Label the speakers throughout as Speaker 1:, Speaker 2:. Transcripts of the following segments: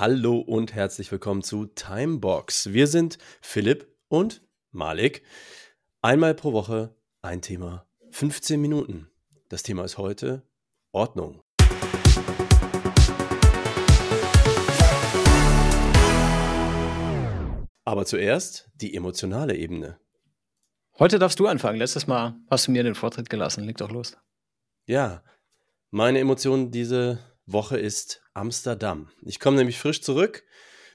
Speaker 1: Hallo und herzlich willkommen zu Timebox. Wir sind Philipp und Malik. Einmal pro Woche ein Thema, 15 Minuten. Das Thema ist heute Ordnung. Aber zuerst die emotionale Ebene.
Speaker 2: Heute darfst du anfangen. Letztes Mal hast du mir den Vortritt gelassen. Leg doch los.
Speaker 1: Ja, meine Emotion diese Woche ist Amsterdam. Ich komme nämlich frisch zurück.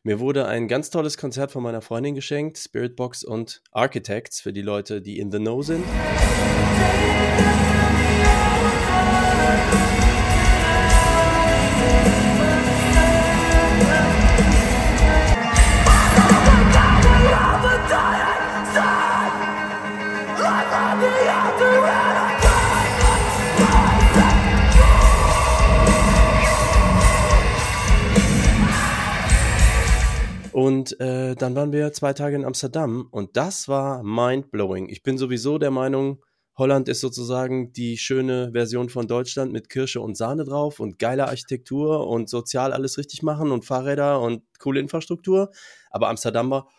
Speaker 1: Mir wurde ein ganz tolles Konzert von meiner Freundin geschenkt, Spiritbox und Architects für die Leute, die in the know sind. Und äh, dann waren wir zwei Tage in Amsterdam und das war mind-blowing. Ich bin sowieso der Meinung, Holland ist sozusagen die schöne Version von Deutschland mit Kirsche und Sahne drauf und geile Architektur und sozial alles richtig machen und Fahrräder und coole Infrastruktur. Aber Amsterdam war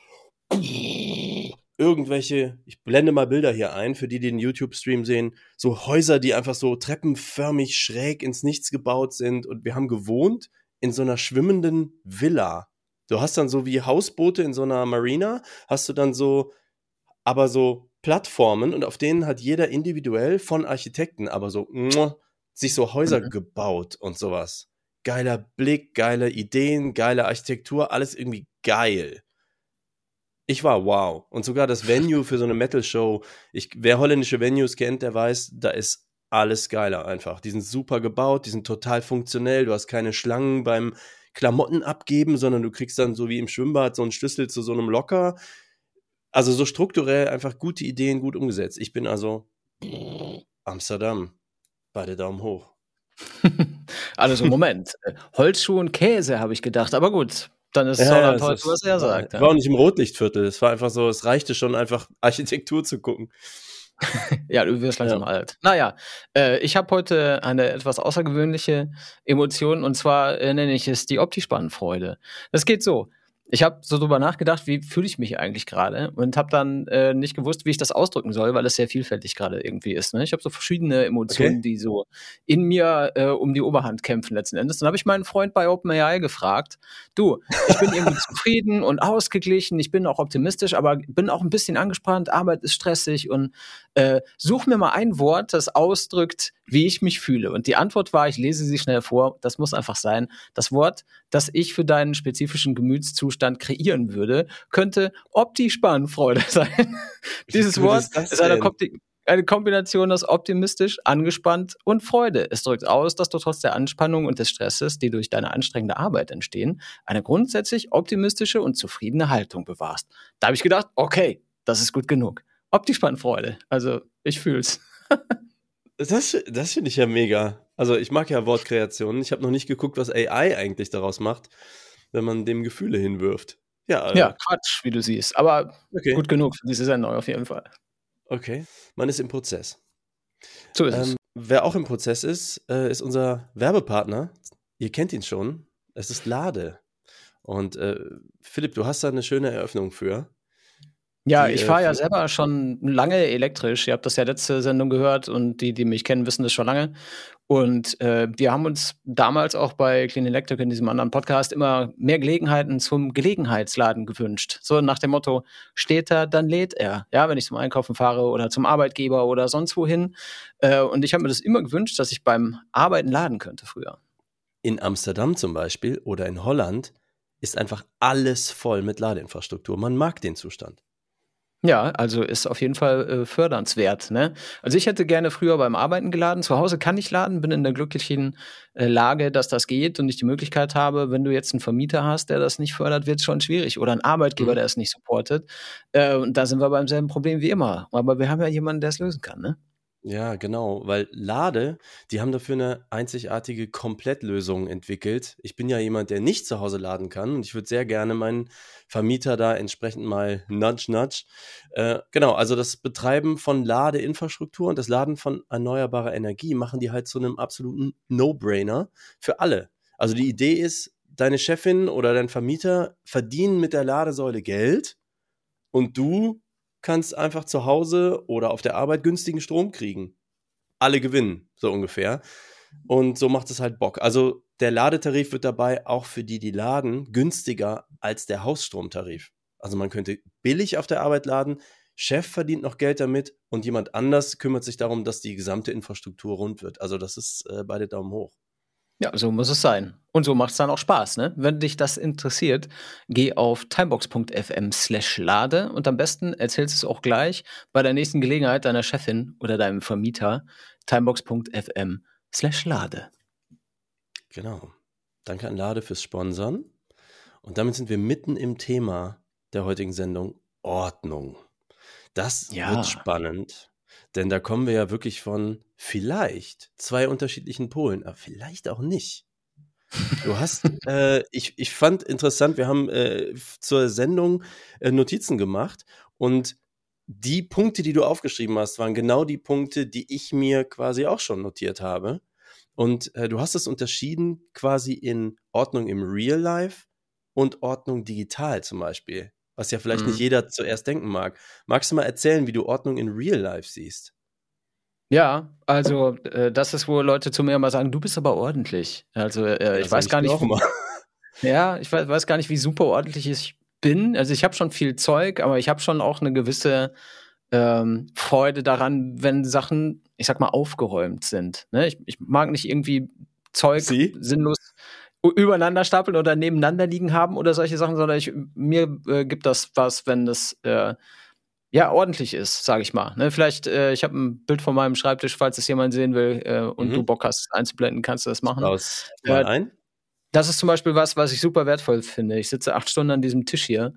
Speaker 1: irgendwelche, ich blende mal Bilder hier ein, für die, die den YouTube-Stream sehen, so Häuser, die einfach so treppenförmig schräg ins Nichts gebaut sind und wir haben gewohnt in so einer schwimmenden Villa Du hast dann so wie Hausboote in so einer Marina, hast du dann so, aber so Plattformen und auf denen hat jeder individuell von Architekten, aber so, sich so Häuser mhm. gebaut und sowas. Geiler Blick, geile Ideen, geile Architektur, alles irgendwie geil. Ich war wow. Und sogar das Venue für so eine Metal-Show. wer holländische Venues kennt, der weiß, da ist alles geiler einfach. Die sind super gebaut, die sind total funktionell. Du hast keine Schlangen beim Klamotten abgeben, sondern du kriegst dann so wie im Schwimmbad so einen Schlüssel zu so einem Locker. Also so strukturell einfach gute Ideen, gut umgesetzt. Ich bin also Amsterdam. Beide Daumen hoch.
Speaker 2: also Moment. Holzschuh und Käse, habe ich gedacht. Aber gut, dann ist ja, Holland heute, was er sagt.
Speaker 1: Ich war auch nicht im Rotlichtviertel. Es war einfach so, es reichte schon einfach Architektur zu gucken.
Speaker 2: ja, du wirst langsam ja. alt. Naja, äh, ich habe heute eine etwas außergewöhnliche Emotion und zwar äh, nenne ich es die Optispannfreude. Das geht so. Ich habe so drüber nachgedacht, wie fühle ich mich eigentlich gerade und habe dann äh, nicht gewusst, wie ich das ausdrücken soll, weil es sehr vielfältig gerade irgendwie ist. Ne? Ich habe so verschiedene Emotionen, okay. die so in mir äh, um die Oberhand kämpfen letzten Endes. Dann habe ich meinen Freund bei OpenAI gefragt, du, ich bin irgendwie zufrieden und ausgeglichen, ich bin auch optimistisch, aber bin auch ein bisschen angespannt, Arbeit ist stressig und äh, such mir mal ein Wort, das ausdrückt, wie ich mich fühle. Und die Antwort war, ich lese sie schnell vor, das muss einfach sein, das Wort, das ich für deinen spezifischen Gemütszustand kreieren würde, könnte Opti-Spannfreude sein. Dieses Wort ist, ist eine, eine Kombination aus optimistisch, angespannt und Freude. Es drückt aus, dass du trotz der Anspannung und des Stresses, die durch deine anstrengende Arbeit entstehen, eine grundsätzlich optimistische und zufriedene Haltung bewahrst. Da habe ich gedacht, okay, das ist gut genug. Opti-Spannfreude. Also, ich fühl's.
Speaker 1: Das, das finde ich ja mega. Also ich mag ja Wortkreationen. Ich habe noch nicht geguckt, was AI eigentlich daraus macht, wenn man dem Gefühle hinwirft.
Speaker 2: Ja, also. ja Quatsch, wie du siehst. Aber okay. gut genug für diese Sendung auf jeden Fall.
Speaker 1: Okay, man ist im Prozess. So ist ähm, es. Wer auch im Prozess ist, äh, ist unser Werbepartner. Ihr kennt ihn schon. Es ist Lade. Und äh, Philipp, du hast da eine schöne Eröffnung für.
Speaker 2: Ja, die, ich fahre ja äh, selber schon lange elektrisch. Ihr habt das ja letzte Sendung gehört und die, die mich kennen, wissen das schon lange. Und äh, wir haben uns damals auch bei Clean Electric in diesem anderen Podcast immer mehr Gelegenheiten zum Gelegenheitsladen gewünscht. So nach dem Motto, steht er, dann lädt er. Ja, wenn ich zum Einkaufen fahre oder zum Arbeitgeber oder sonst wohin. Äh, und ich habe mir das immer gewünscht, dass ich beim Arbeiten laden könnte früher.
Speaker 1: In Amsterdam zum Beispiel oder in Holland ist einfach alles voll mit Ladeinfrastruktur. Man mag den Zustand.
Speaker 2: Ja, also ist auf jeden Fall äh, fördernswert. Ne? Also ich hätte gerne früher beim Arbeiten geladen. Zu Hause kann ich laden, bin in der glücklichen äh, Lage, dass das geht und ich die Möglichkeit habe, wenn du jetzt einen Vermieter hast, der das nicht fördert, wird es schon schwierig. Oder einen Arbeitgeber, mhm. der es nicht supportet. Äh, und da sind wir beim selben Problem wie immer. Aber wir haben ja jemanden, der es lösen kann. Ne?
Speaker 1: Ja, genau, weil Lade, die haben dafür eine einzigartige Komplettlösung entwickelt. Ich bin ja jemand, der nicht zu Hause laden kann und ich würde sehr gerne meinen Vermieter da entsprechend mal nudge, nudge. Äh, genau, also das Betreiben von Ladeinfrastruktur und das Laden von erneuerbarer Energie machen die halt zu einem absoluten No-Brainer für alle. Also die Idee ist, deine Chefin oder dein Vermieter verdienen mit der Ladesäule Geld und du kannst einfach zu Hause oder auf der Arbeit günstigen Strom kriegen. Alle gewinnen, so ungefähr. Und so macht es halt Bock. Also der Ladetarif wird dabei auch für die, die laden, günstiger als der Hausstromtarif. Also man könnte billig auf der Arbeit laden, Chef verdient noch Geld damit und jemand anders kümmert sich darum, dass die gesamte Infrastruktur rund wird. Also das ist äh, beide Daumen hoch.
Speaker 2: Ja, so muss es sein. Und so macht es dann auch Spaß, ne? Wenn dich das interessiert, geh auf timebox.fm slash lade und am besten erzählst du es auch gleich bei der nächsten Gelegenheit deiner Chefin oder deinem Vermieter timebox.fm slash lade.
Speaker 1: Genau. Danke an Lade fürs Sponsern. Und damit sind wir mitten im Thema der heutigen Sendung Ordnung. Das ja. wird spannend, denn da kommen wir ja wirklich von vielleicht zwei unterschiedlichen Polen, aber vielleicht auch nicht. Du hast, äh, ich, ich fand interessant, wir haben äh, zur Sendung äh, Notizen gemacht und die Punkte, die du aufgeschrieben hast, waren genau die Punkte, die ich mir quasi auch schon notiert habe. Und äh, du hast es unterschieden quasi in Ordnung im Real Life und Ordnung digital zum Beispiel was ja vielleicht mhm. nicht jeder zuerst denken mag. Magst du mal erzählen, wie du Ordnung in Real Life siehst?
Speaker 2: Ja, also äh, das ist, wo Leute zu mir immer sagen, du bist aber ordentlich. Also äh, ich weiß gar nicht. Ja, ich weiß, weiß, gar nicht, wie super ordentlich ich bin. Also ich habe schon viel Zeug, aber ich habe schon auch eine gewisse ähm, Freude daran, wenn Sachen, ich sag mal, aufgeräumt sind. Ne? Ich, ich mag nicht irgendwie Zeug Sie? sinnlos übereinander stapeln oder nebeneinander liegen haben oder solche Sachen, sondern ich, mir äh, gibt das was, wenn das äh, ja ordentlich ist, sage ich mal. Ne? Vielleicht, äh, ich habe ein Bild von meinem Schreibtisch, falls es jemand sehen will äh, und mhm. du Bock hast, einzublenden, kannst du das machen.
Speaker 1: Aus mal äh, ein.
Speaker 2: Das ist zum Beispiel was, was ich super wertvoll finde. Ich sitze acht Stunden an diesem Tisch hier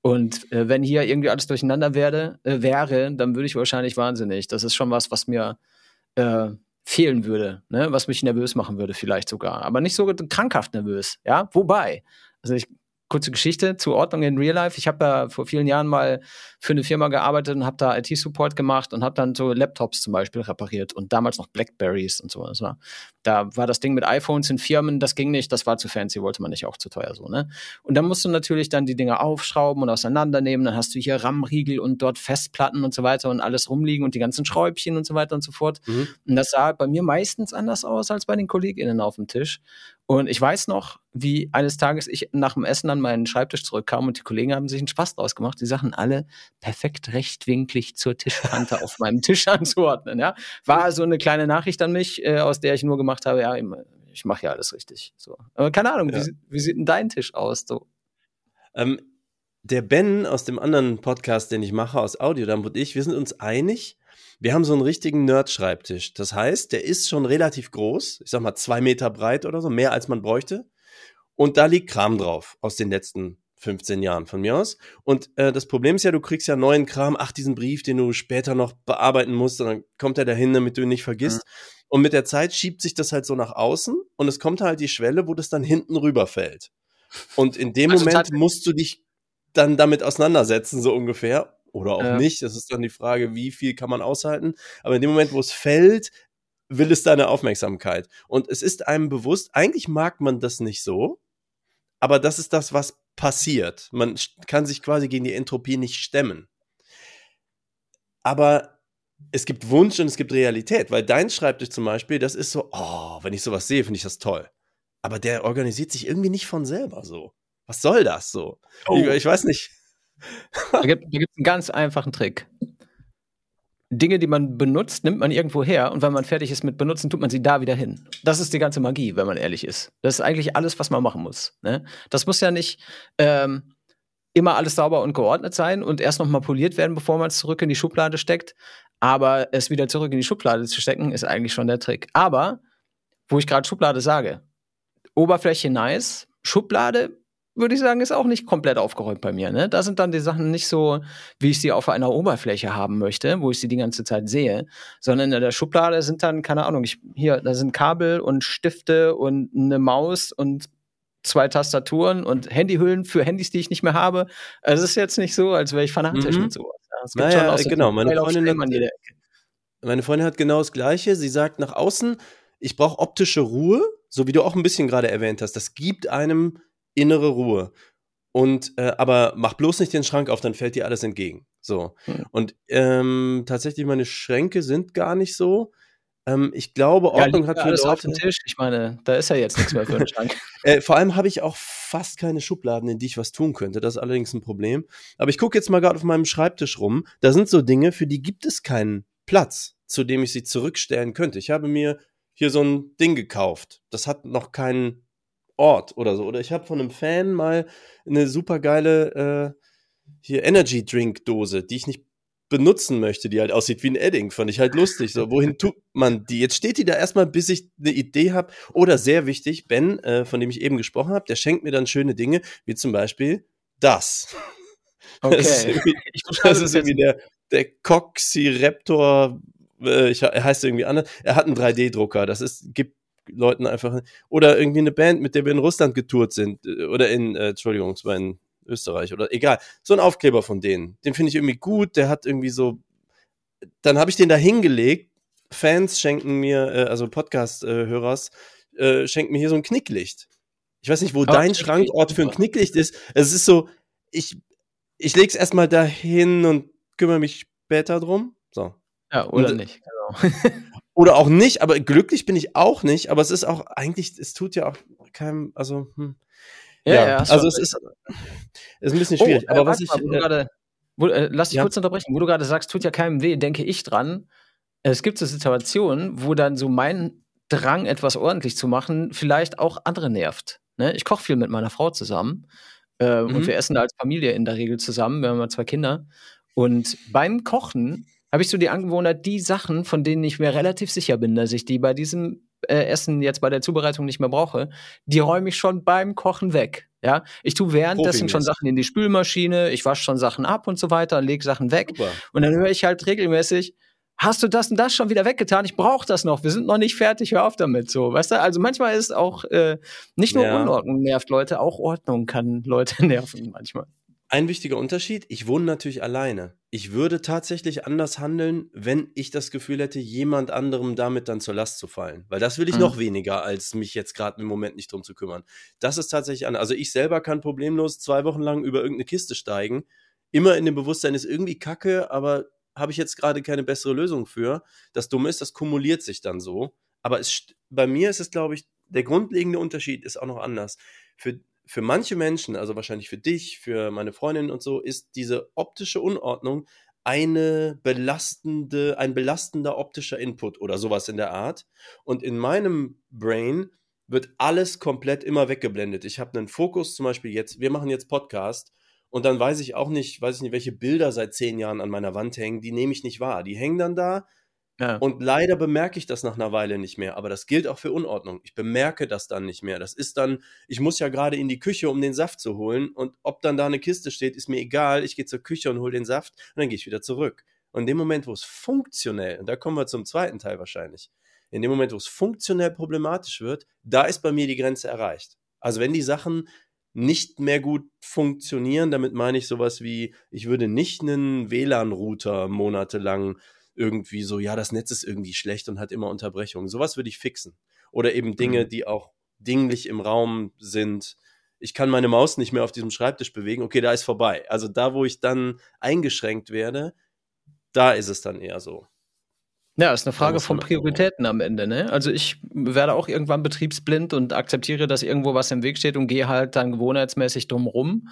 Speaker 2: und äh, wenn hier irgendwie alles durcheinander werde, wäre, dann würde ich wahrscheinlich wahnsinnig. Das ist schon was, was mir fehlen würde, ne? was mich nervös machen würde vielleicht sogar, aber nicht so krankhaft nervös, ja, wobei, also ich kurze Geschichte zur Ordnung in Real Life. Ich habe da vor vielen Jahren mal für eine Firma gearbeitet und habe da IT-Support gemacht und habe dann so Laptops zum Beispiel repariert und damals noch Blackberries und sowas. War. Da war das Ding mit iPhones in Firmen, das ging nicht, das war zu fancy, wollte man nicht, auch zu teuer so. Ne? Und dann musst du natürlich dann die Dinge aufschrauben und auseinandernehmen. Dann hast du hier RAM-Riegel und dort Festplatten und so weiter und alles rumliegen und die ganzen Schräubchen und so weiter und so fort. Mhm. Und das sah bei mir meistens anders aus als bei den KollegInnen auf dem Tisch. Und ich weiß noch, wie eines Tages ich nach dem Essen an meinen Schreibtisch zurückkam und die Kollegen haben sich einen Spaß draus gemacht, die Sachen alle perfekt rechtwinklig zur Tischkante auf meinem Tisch anzuordnen. Ja? War so eine kleine Nachricht an mich, äh, aus der ich nur gemacht habe, ja, ich mache ja alles richtig. So. Aber keine Ahnung, ja. wie, wie, sieht denn dein Tisch aus? So?
Speaker 1: Ähm, der Ben aus dem anderen Podcast, den ich mache, aus Audiodump und ich, wir sind uns einig, wir haben so einen richtigen Nerd-Schreibtisch. Das heißt, der ist schon relativ groß, ich sag mal zwei Meter breit oder so, mehr als man bräuchte. Und da liegt Kram drauf aus den letzten 15 Jahren von mir aus. Und äh, das Problem ist ja, du kriegst ja neuen Kram, ach, diesen Brief, den du später noch bearbeiten musst, und dann kommt er dahin, damit du ihn nicht vergisst. Mhm. Und mit der Zeit schiebt sich das halt so nach außen und es kommt halt die Schwelle, wo das dann hinten rüberfällt. Und in dem also Moment musst du dich dann damit auseinandersetzen, so ungefähr oder auch ja. nicht. Das ist dann die Frage, wie viel kann man aushalten. Aber in dem Moment, wo es fällt, will es deine Aufmerksamkeit. Und es ist einem bewusst, eigentlich mag man das nicht so, aber das ist das, was passiert. Man kann sich quasi gegen die Entropie nicht stemmen. Aber es gibt Wunsch und es gibt Realität, weil dein Schreibtisch zum Beispiel, das ist so, oh, wenn ich sowas sehe, finde ich das toll. Aber der organisiert sich irgendwie nicht von selber so. Was soll das so? Oh. Ich, ich weiß nicht.
Speaker 2: Da gibt es einen ganz einfachen Trick. Dinge, die man benutzt, nimmt man irgendwo her und wenn man fertig ist mit benutzen, tut man sie da wieder hin. Das ist die ganze Magie, wenn man ehrlich ist. Das ist eigentlich alles, was man machen muss. Ne? Das muss ja nicht ähm, immer alles sauber und geordnet sein und erst noch mal poliert werden, bevor man es zurück in die Schublade steckt. Aber es wieder zurück in die Schublade zu stecken, ist eigentlich schon der Trick. Aber, wo ich gerade Schublade sage, Oberfläche nice, Schublade würde ich sagen, ist auch nicht komplett aufgeräumt bei mir. Ne? Da sind dann die Sachen nicht so, wie ich sie auf einer Oberfläche haben möchte, wo ich sie die ganze Zeit sehe, sondern in der Schublade sind dann, keine Ahnung, ich, hier, da sind Kabel und Stifte und eine Maus und zwei Tastaturen und Handyhüllen für Handys, die ich nicht mehr habe. Also es ist jetzt nicht so, als wäre ich fanatisch mhm. mit sowas.
Speaker 1: Es gibt naja, schon genau, meine Freundin, meine Freundin hat genau das Gleiche. Sie sagt, nach außen ich brauche optische Ruhe, so wie du auch ein bisschen gerade erwähnt hast. Das gibt einem innere Ruhe. Und äh, aber mach bloß nicht den Schrank auf, dann fällt dir alles entgegen. So. Mhm. Und ähm, tatsächlich, meine Schränke sind gar nicht so. Ähm, ich glaube, Ordnung ja, hat für
Speaker 2: alles Leute, auf dem Tisch. Ich meine, da ist ja jetzt nichts mehr für den Schrank.
Speaker 1: äh, vor allem habe ich auch fast keine Schubladen, in die ich was tun könnte. Das ist allerdings ein Problem. Aber ich gucke jetzt mal gerade auf meinem Schreibtisch rum. Da sind so Dinge, für die gibt es keinen Platz, zu dem ich sie zurückstellen könnte. Ich habe mir hier so ein Ding gekauft. Das hat noch keinen Ort oder so. Oder ich habe von einem Fan mal eine super geile äh, hier Energy Drink Dose, die ich nicht benutzen möchte, die halt aussieht wie ein Edding, fand ich halt lustig. So, wohin tut man die? Jetzt steht die da erstmal, bis ich eine Idee habe. Oder sehr wichtig, Ben, äh, von dem ich eben gesprochen habe, der schenkt mir dann schöne Dinge, wie zum Beispiel das.
Speaker 2: Okay.
Speaker 1: Das ist irgendwie, das ist irgendwie der, der Coxiraptor, äh, ich, er heißt irgendwie anders. Er hat einen 3D-Drucker. Das ist, gibt Leuten einfach, oder irgendwie eine Band, mit der wir in Russland getourt sind, äh, oder in, äh, Entschuldigung, es war in Österreich oder egal. So ein Aufkleber von denen. Den finde ich irgendwie gut. Der hat irgendwie so. Dann habe ich den da hingelegt. Fans schenken mir, äh, also Podcast-Hörers, äh, schenken mir hier so ein Knicklicht. Ich weiß nicht, wo oh, dein Schrankort für ein Knicklicht ist. Es ist so, ich, ich leg's erstmal dahin und kümmere mich später drum.
Speaker 2: Ja, oder und, nicht, genau.
Speaker 1: oder auch nicht, aber glücklich bin ich auch nicht, aber es ist auch eigentlich, es tut ja auch keinem, also, hm. Ja, ja, ja also es ist, ist ein bisschen schwierig. Oh, aber was ich. Mal,
Speaker 2: äh, grade, wo, äh, lass dich ja. kurz unterbrechen. Wo du gerade sagst, tut ja keinem weh, denke ich dran. Es gibt so Situationen, wo dann so mein Drang, etwas ordentlich zu machen, vielleicht auch andere nervt. Ne? Ich koche viel mit meiner Frau zusammen. Äh, mhm. Und wir essen als Familie in der Regel zusammen. Wir haben mal zwei Kinder. Und beim Kochen habe ich so die Angewohnheit, die Sachen, von denen ich mir relativ sicher bin, dass ich die bei diesem äh, Essen jetzt bei der Zubereitung nicht mehr brauche, die räume ich schon beim Kochen weg. Ja, ich tue währenddessen schon Sachen in die Spülmaschine, ich wasche schon Sachen ab und so weiter, lege Sachen weg. Super. Und dann höre ich halt regelmäßig, hast du das und das schon wieder weggetan? Ich brauche das noch. Wir sind noch nicht fertig. Hör auf damit. So, weißt du? Also manchmal ist auch äh, nicht nur ja. Unordnung nervt Leute, auch Ordnung kann Leute nerven manchmal.
Speaker 1: Ein wichtiger Unterschied, ich wohne natürlich alleine. Ich würde tatsächlich anders handeln, wenn ich das Gefühl hätte, jemand anderem damit dann zur Last zu fallen. Weil das will ich mhm. noch weniger, als mich jetzt gerade im Moment nicht drum zu kümmern. Das ist tatsächlich anders. Also ich selber kann problemlos zwei Wochen lang über irgendeine Kiste steigen. Immer in dem Bewusstsein ist irgendwie kacke, aber habe ich jetzt gerade keine bessere Lösung für. Das Dumme ist, das kumuliert sich dann so. Aber es, bei mir ist es, glaube ich, der grundlegende Unterschied ist auch noch anders. Für für manche Menschen, also wahrscheinlich für dich, für meine Freundin und so, ist diese optische Unordnung eine belastende, ein belastender optischer Input oder sowas in der Art. Und in meinem Brain wird alles komplett immer weggeblendet. Ich habe einen Fokus, zum Beispiel jetzt, wir machen jetzt Podcast und dann weiß ich auch nicht, weiß ich nicht, welche Bilder seit zehn Jahren an meiner Wand hängen, die nehme ich nicht wahr. Die hängen dann da ja. Und leider bemerke ich das nach einer Weile nicht mehr. Aber das gilt auch für Unordnung. Ich bemerke das dann nicht mehr. Das ist dann, ich muss ja gerade in die Küche, um den Saft zu holen. Und ob dann da eine Kiste steht, ist mir egal. Ich gehe zur Küche und hole den Saft und dann gehe ich wieder zurück. Und in dem Moment, wo es funktionell, und da kommen wir zum zweiten Teil wahrscheinlich, in dem Moment, wo es funktionell problematisch wird, da ist bei mir die Grenze erreicht. Also wenn die Sachen nicht mehr gut funktionieren, damit meine ich sowas wie, ich würde nicht einen WLAN-Router monatelang irgendwie so, ja, das Netz ist irgendwie schlecht und hat immer Unterbrechungen. Sowas würde ich fixen. Oder eben Dinge, mhm. die auch dinglich im Raum sind. Ich kann meine Maus nicht mehr auf diesem Schreibtisch bewegen. Okay, da ist vorbei. Also da, wo ich dann eingeschränkt werde, da ist es dann eher so.
Speaker 2: Ja, ist eine Frage von Prioritäten am Ende, ne? Also ich werde auch irgendwann betriebsblind und akzeptiere, dass irgendwo was im Weg steht und gehe halt dann gewohnheitsmäßig drum rum.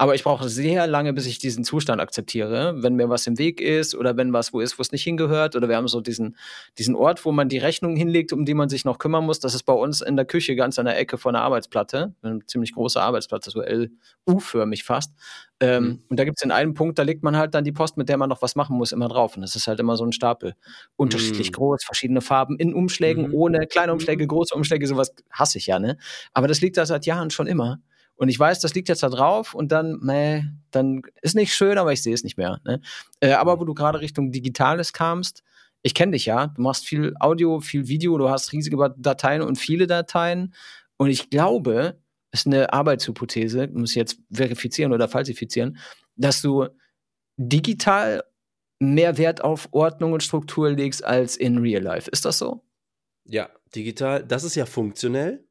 Speaker 2: Aber ich brauche sehr lange, bis ich diesen Zustand akzeptiere. Wenn mir was im Weg ist oder wenn was wo ist, wo es nicht hingehört oder wir haben so diesen, diesen Ort, wo man die Rechnung hinlegt, um die man sich noch kümmern muss. Das ist bei uns in der Küche ganz an der Ecke von der Arbeitsplatte. Eine ziemlich große Arbeitsplatte, so L-U-förmig fast. Ähm, mhm. Und da gibt es in einem Punkt, da legt man halt dann die Post, mit der man noch was machen muss, immer drauf. Und das ist halt immer so ein Stapel. Unterschiedlich mhm. groß, verschiedene Farben, in Umschlägen, mhm. ohne kleine Umschläge, mhm. große Umschläge, sowas hasse ich ja, ne? Aber das liegt da seit Jahren schon immer. Und ich weiß, das liegt jetzt da drauf und dann, meh, dann ist nicht schön, aber ich sehe es nicht mehr. Ne? Äh, aber wo du gerade Richtung Digitales kamst, ich kenne dich ja, du machst viel Audio, viel Video, du hast riesige Dateien und viele Dateien. Und ich glaube, ist eine Arbeitshypothese, muss ich jetzt verifizieren oder falsifizieren, dass du digital mehr Wert auf Ordnung und Struktur legst als in Real Life. Ist das so?
Speaker 1: Ja, digital, das ist ja funktionell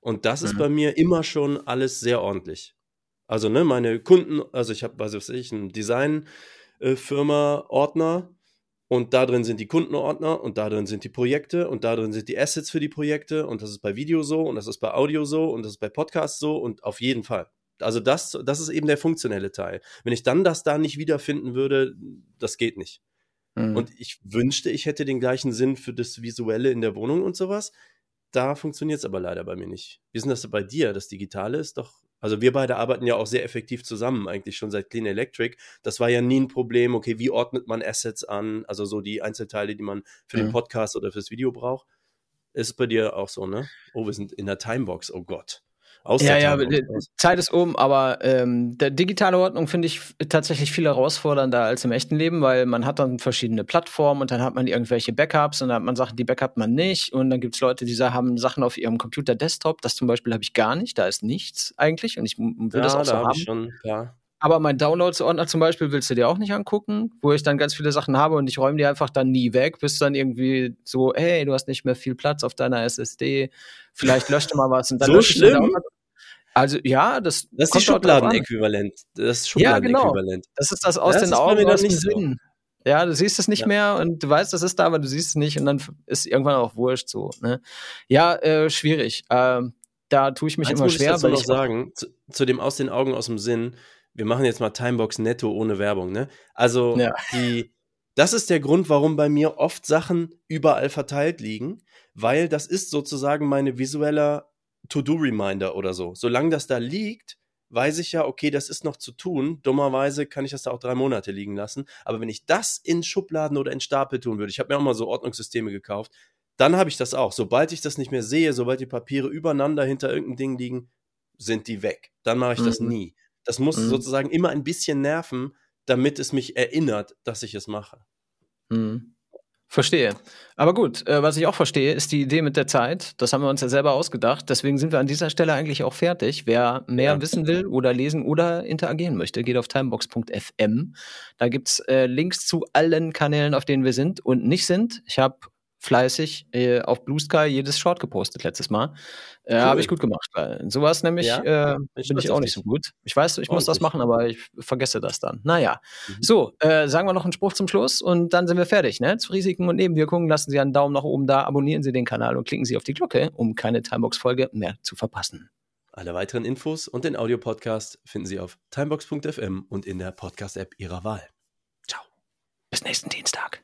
Speaker 1: und das ist mhm. bei mir immer schon alles sehr ordentlich. Also, ne, meine Kunden, also ich habe, was weiß ich, einen Design-Firma-Ordner äh, und da drin sind die Kundenordner und da drin sind die Projekte und da drin sind die Assets für die Projekte und das ist bei Video so und das ist bei Audio so und das ist bei Podcast so und auf jeden Fall. Also das, das ist eben der funktionelle Teil. Wenn ich dann das da nicht wiederfinden würde, das geht nicht. Mhm. Und ich wünschte, ich hätte den gleichen Sinn für das Visuelle in der Wohnung und sowas. Da funktioniert es aber leider bei mir nicht. Wie ist denn das bei dir? Das Digitale ist doch also wir beide arbeiten ja auch sehr effektiv zusammen, eigentlich schon seit Clean Electric. Das war ja nie ein Problem. Okay, wie ordnet man Assets an? Also so die Einzelteile, die man für den Podcast oder fürs Video braucht. Ist bei dir auch so, ne? Oh, wir sind in der Timebox. Oh Gott.
Speaker 2: Aus ja, ja, Zeit ist um, aber ähm, der digitale Ordnung finde ich tatsächlich viel herausfordernder als im echten Leben, weil man hat dann verschiedene Plattformen und dann hat man irgendwelche Backups und dann hat man Sachen, die backupt man nicht und dann gibt es Leute, die haben Sachen auf ihrem Computer Desktop, das zum Beispiel habe ich gar nicht, da ist nichts eigentlich und ich will ja, das auch so da haben. Ich schon, ja. Aber mein Downloads-Ordner zum Beispiel willst du dir auch nicht angucken, wo ich dann ganz viele Sachen habe und ich räume die einfach dann nie weg, bis dann irgendwie so, hey, du hast nicht mehr viel Platz auf deiner SSD, vielleicht löscht du mal was. Und dann
Speaker 1: so schlimm?
Speaker 2: Also ja, das,
Speaker 1: das ist die Schubladenäquivalent. Das ist Schubladenäquivalent.
Speaker 2: Ja, genau. Das ist das aus das den Augen aus dem Sinn. So. Ja, du siehst es nicht ja. mehr und du weißt, das ist da, aber du siehst es nicht und dann ist irgendwann auch wurscht so. Ne? Ja, äh, schwierig. Äh, da tue ich mich Eins immer schwer.
Speaker 1: Ich noch sagen, zu, zu, dem aus den Augen, aus dem Sinn, wir machen jetzt mal Timebox netto ohne Werbung, ne? Also ja. die, das ist der Grund, warum bei mir oft Sachen überall verteilt liegen, weil das ist sozusagen meine visuelle To-Do-Reminder oder so. Solange das da liegt, weiß ich ja, okay, das ist noch zu tun. Dummerweise kann ich das da auch drei Monate liegen lassen. Aber wenn ich das in Schubladen oder in Stapel tun würde, ich habe mir auch mal so Ordnungssysteme gekauft, dann habe ich das auch. Sobald ich das nicht mehr sehe, sobald die Papiere übereinander hinter irgendeinem Ding liegen, sind die weg. Dann mache ich mhm. das nie. Das muss mhm. sozusagen immer ein bisschen nerven, damit es mich erinnert, dass ich es mache.
Speaker 2: Mhm. Verstehe. Aber gut, äh, was ich auch verstehe, ist die Idee mit der Zeit. Das haben wir uns ja selber ausgedacht. Deswegen sind wir an dieser Stelle eigentlich auch fertig. Wer mehr ja. wissen will oder lesen oder interagieren möchte, geht auf timebox.fm. Da gibt's äh, Links zu allen Kanälen, auf denen wir sind und nicht sind. Ich habe fleißig äh, auf Blue Sky jedes Short gepostet letztes Mal. Äh, cool. Habe ich gut gemacht, sowas nämlich ja, äh, bin ich auch nicht so gut. Ich weiß, ich muss das machen, aber ich vergesse das dann. Naja. Mhm. So, äh, sagen wir noch einen Spruch zum Schluss und dann sind wir fertig. Ne? Zu Risiken und Nebenwirkungen lassen Sie einen Daumen nach oben da, abonnieren Sie den Kanal und klicken Sie auf die Glocke, um keine Timebox-Folge mehr zu verpassen.
Speaker 1: Alle weiteren Infos und den Audiopodcast finden Sie auf timebox.fm und in der Podcast-App Ihrer Wahl. Ciao.
Speaker 2: Bis nächsten Dienstag.